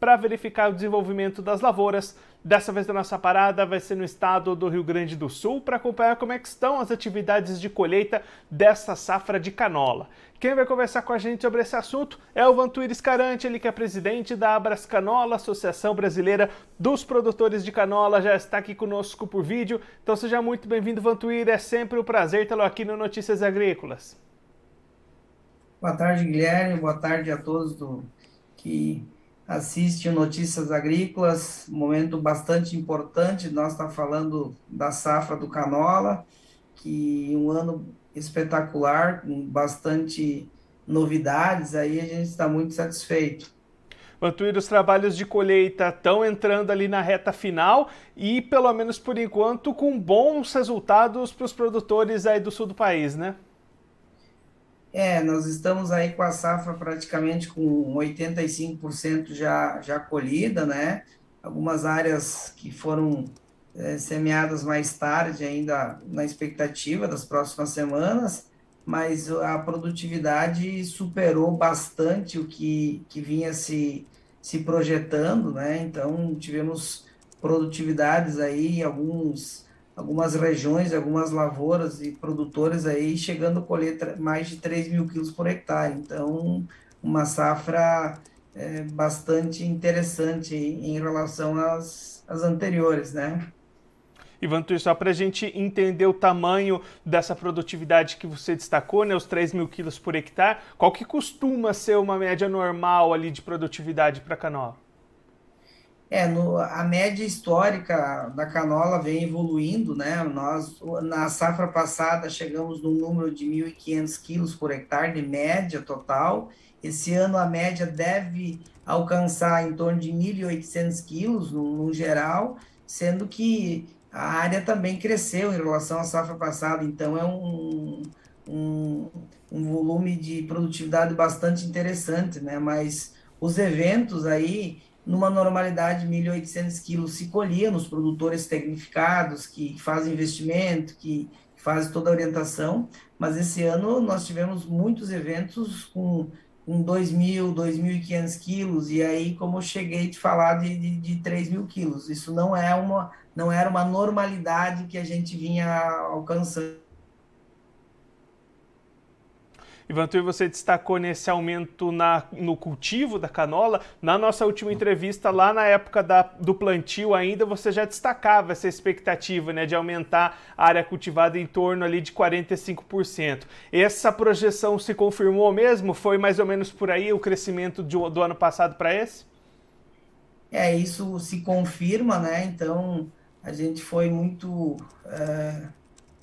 para verificar o desenvolvimento das lavouras. Dessa vez a nossa parada vai ser no estado do Rio Grande do Sul para acompanhar como é que estão as atividades de colheita dessa safra de canola. Quem vai conversar com a gente sobre esse assunto é o Vantuíris Carante, ele que é presidente da Abras Canola, Associação Brasileira dos Produtores de Canola, já está aqui conosco por vídeo. Então seja muito bem-vindo, Vantuír, é sempre um prazer tê-lo aqui no Notícias Agrícolas. Boa tarde, Guilherme, boa tarde a todos do... que assiste Notícias Agrícolas, momento bastante importante. Nós está falando da safra do canola, que um ano espetacular, com bastante novidades. Aí a gente está muito satisfeito. Vantuir, os trabalhos de colheita estão entrando ali na reta final e, pelo menos por enquanto, com bons resultados para os produtores aí do sul do país, né? É, nós estamos aí com a safra praticamente com 85% já, já colhida, né? Algumas áreas que foram é, semeadas mais tarde, ainda na expectativa das próximas semanas, mas a produtividade superou bastante o que, que vinha se, se projetando, né? Então, tivemos produtividades aí, alguns algumas regiões, algumas lavouras e produtores aí chegando a colher mais de 3 mil quilos por hectare. Então, uma safra é, bastante interessante em relação às, às anteriores, né? Ivan Tuir, só para a gente entender o tamanho dessa produtividade que você destacou, né, os 3 mil quilos por hectare, qual que costuma ser uma média normal ali de produtividade para canola? É, no, a média histórica da canola vem evoluindo, né? Nós, na safra passada, chegamos num número de 1.500 quilos por hectare de média total. Esse ano, a média deve alcançar em torno de 1.800 quilos, no, no geral, sendo que a área também cresceu em relação à safra passada, então é um, um, um volume de produtividade bastante interessante, né? Mas os eventos aí numa normalidade, 1.800 quilos se colhia nos produtores tecnificados, que fazem investimento, que fazem toda a orientação, mas esse ano nós tivemos muitos eventos com, com 2.000, 2.500 quilos, e aí, como eu cheguei a falar, de, de, de 3.000 quilos. Isso não, é uma, não era uma normalidade que a gente vinha alcançando Ivantur, você destacou nesse aumento na, no cultivo da canola. Na nossa última entrevista, lá na época da, do plantio ainda, você já destacava essa expectativa né, de aumentar a área cultivada em torno ali de 45%. Essa projeção se confirmou mesmo? Foi mais ou menos por aí o crescimento de, do ano passado para esse? É, isso se confirma, né? Então, a gente foi muito... É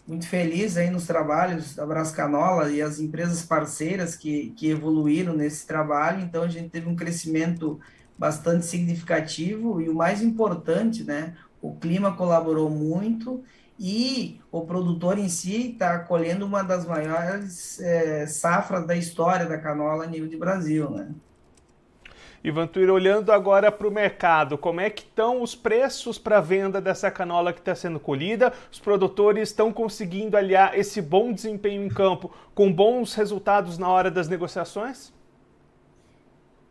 muito feliz aí nos trabalhos da Brascanola e as empresas parceiras que, que evoluíram nesse trabalho. Então, a gente teve um crescimento bastante significativo e o mais importante, né, o clima colaborou muito e o produtor em si está colhendo uma das maiores é, safras da história da canola a nível de Brasil, né? Ivan Tuir, olhando agora para o mercado, como é que estão os preços para venda dessa canola que está sendo colhida? Os produtores estão conseguindo aliar esse bom desempenho em campo com bons resultados na hora das negociações?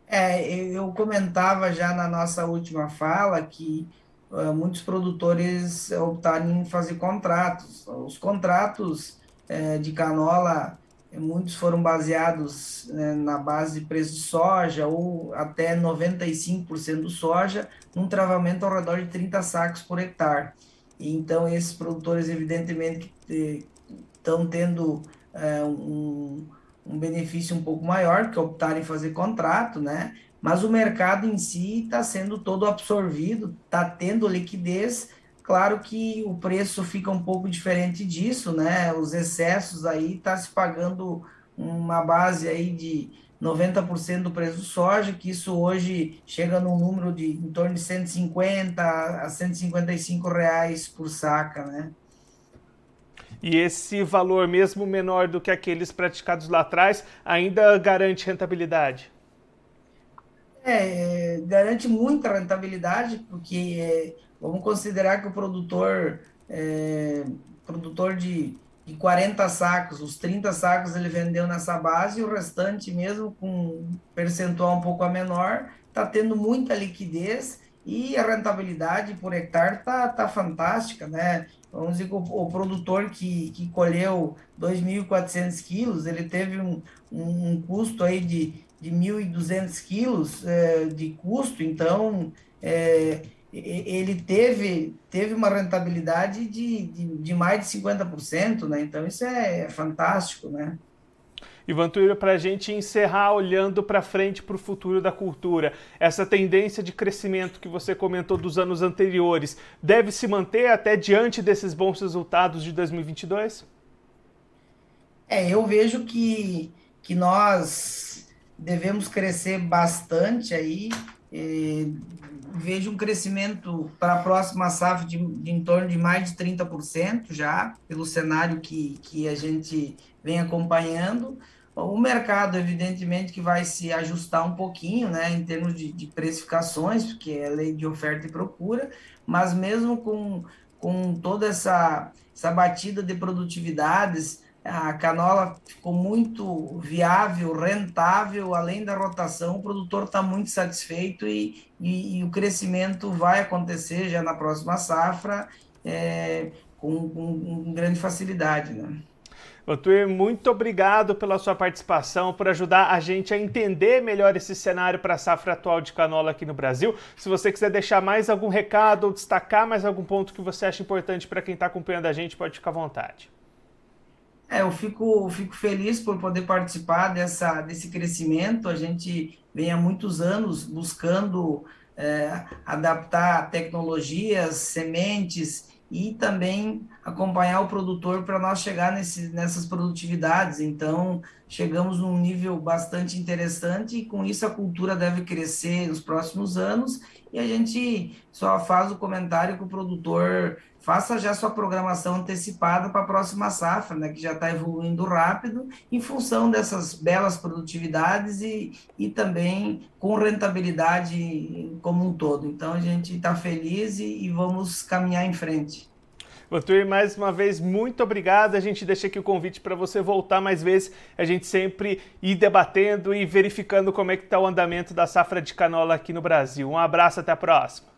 É, eu comentava já na nossa última fala que uh, muitos produtores optaram em fazer contratos. Os contratos uh, de canola muitos foram baseados né, na base de preço de soja ou até 95% do soja, num travamento ao redor de 30 sacos por hectare. Então, esses produtores, evidentemente, estão tendo é, um, um benefício um pouco maior, que optaram em fazer contrato, né? Mas o mercado em si está sendo todo absorvido, está tendo liquidez Claro que o preço fica um pouco diferente disso, né? Os excessos aí está se pagando uma base aí de 90% do preço do soja, que isso hoje chega num número de em torno de 150 a 155 reais por saca, né? E esse valor, mesmo menor do que aqueles praticados lá atrás, ainda garante rentabilidade? É, garante muita rentabilidade, porque é, vamos considerar que o produtor, é, produtor de, de 40 sacos, os 30 sacos ele vendeu nessa base e o restante, mesmo com um percentual um pouco a menor, está tendo muita liquidez e a rentabilidade por hectare tá, tá fantástica, né? Vamos dizer que o, o produtor que, que colheu 2.400 quilos, ele teve um, um, um custo aí de de 1.200 quilos é, de custo, então é, ele teve, teve uma rentabilidade de, de, de, mais de 50%, né? Então isso é fantástico, né? Ivan Tuíra, para a gente encerrar olhando para frente para o futuro da cultura, essa tendência de crescimento que você comentou dos anos anteriores deve se manter até diante desses bons resultados de 2022? É, eu vejo que, que nós devemos crescer bastante aí. vejo um crescimento para a próxima safra de, de, em torno de mais de 30% já, pelo cenário que, que a gente vem acompanhando. O mercado, evidentemente, que vai se ajustar um pouquinho, né, em termos de, de precificações, porque é lei de oferta e procura, mas mesmo com, com toda essa, essa batida de produtividades, a canola ficou muito viável, rentável, além da rotação, o produtor está muito satisfeito e, e, e, o crescimento vai acontecer já na próxima safra é, com, com, com, grande facilidade. Né? Otuir, muito obrigado pela sua participação, por ajudar a gente a entender melhor esse cenário para a safra atual de canola aqui no Brasil. Se você quiser deixar mais algum recado ou destacar mais algum ponto que você acha importante para quem está acompanhando a gente, pode ficar à vontade. É, eu fico, fico feliz por poder participar dessa, desse crescimento. A gente vem há muitos anos buscando é, adaptar tecnologias, sementes e também acompanhar o produtor para nós chegar nesse, nessas produtividades. Então, chegamos num nível bastante interessante e com isso a cultura deve crescer nos próximos anos e a gente só faz o comentário que o produtor faça já sua programação antecipada para a próxima safra, né, que já está evoluindo rápido, em função dessas belas produtividades e, e também com rentabilidade como um todo. Então, a gente está feliz e, e vamos caminhar em frente. Vantuir, mais uma vez, muito obrigado. A gente deixa aqui o convite para você voltar mais vezes. A gente sempre ir debatendo e verificando como é que está o andamento da safra de canola aqui no Brasil. Um abraço, até a próxima.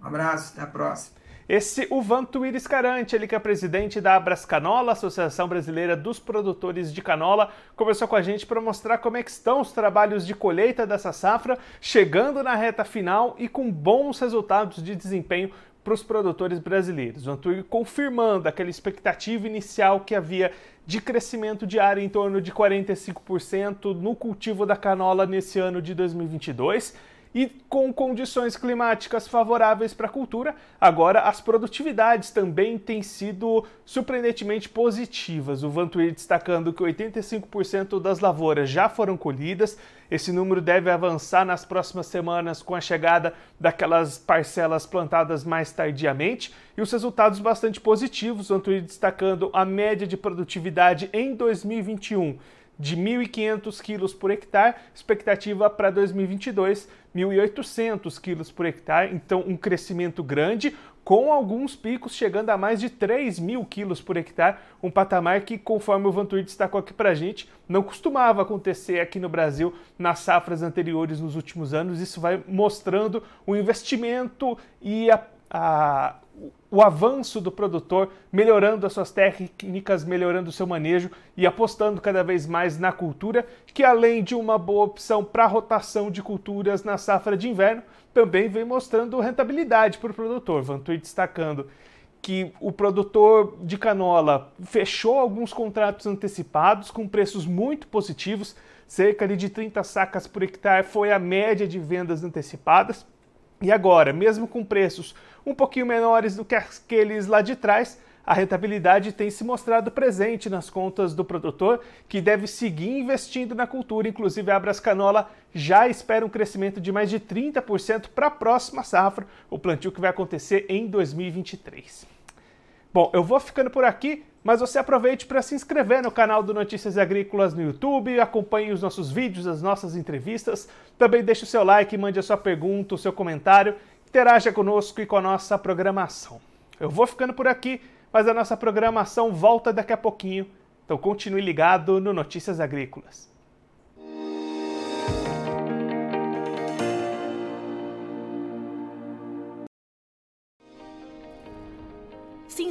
Um abraço, até a próxima. Esse o Vantuir Escarante, ele que é presidente da Abras Canola, Associação Brasileira dos Produtores de Canola, conversou com a gente para mostrar como é que estão os trabalhos de colheita dessa safra, chegando na reta final e com bons resultados de desempenho para os produtores brasileiros. O Antúrio confirmando aquela expectativa inicial que havia de crescimento diário em torno de 45% no cultivo da canola nesse ano de 2022 e com condições climáticas favoráveis para a cultura, agora as produtividades também têm sido surpreendentemente positivas. O Vantuir destacando que 85% das lavouras já foram colhidas. Esse número deve avançar nas próximas semanas com a chegada daquelas parcelas plantadas mais tardiamente e os resultados bastante positivos. O Vantuir destacando a média de produtividade em 2021 de 1.500 quilos por hectare, expectativa para 2022 1.800 quilos por hectare, então um crescimento grande, com alguns picos chegando a mais de 3 mil quilos por hectare, um patamar que, conforme o Vantur destacou aqui para a gente, não costumava acontecer aqui no Brasil nas safras anteriores nos últimos anos. Isso vai mostrando o investimento e a, a o avanço do produtor, melhorando as suas técnicas, melhorando o seu manejo e apostando cada vez mais na cultura, que além de uma boa opção para rotação de culturas na safra de inverno, também vem mostrando rentabilidade para o produtor. Vantui destacando que o produtor de canola fechou alguns contratos antecipados com preços muito positivos, cerca de 30 sacas por hectare foi a média de vendas antecipadas. E agora, mesmo com preços um pouquinho menores do que aqueles lá de trás, a rentabilidade tem se mostrado presente nas contas do produtor, que deve seguir investindo na cultura. Inclusive, a Abras Canola já espera um crescimento de mais de 30% para a próxima safra, o plantio que vai acontecer em 2023. Bom, eu vou ficando por aqui. Mas você aproveite para se inscrever no canal do Notícias Agrícolas no YouTube, acompanhe os nossos vídeos, as nossas entrevistas, também deixe o seu like, mande a sua pergunta, o seu comentário, interaja conosco e com a nossa programação. Eu vou ficando por aqui, mas a nossa programação volta daqui a pouquinho, então continue ligado no Notícias Agrícolas.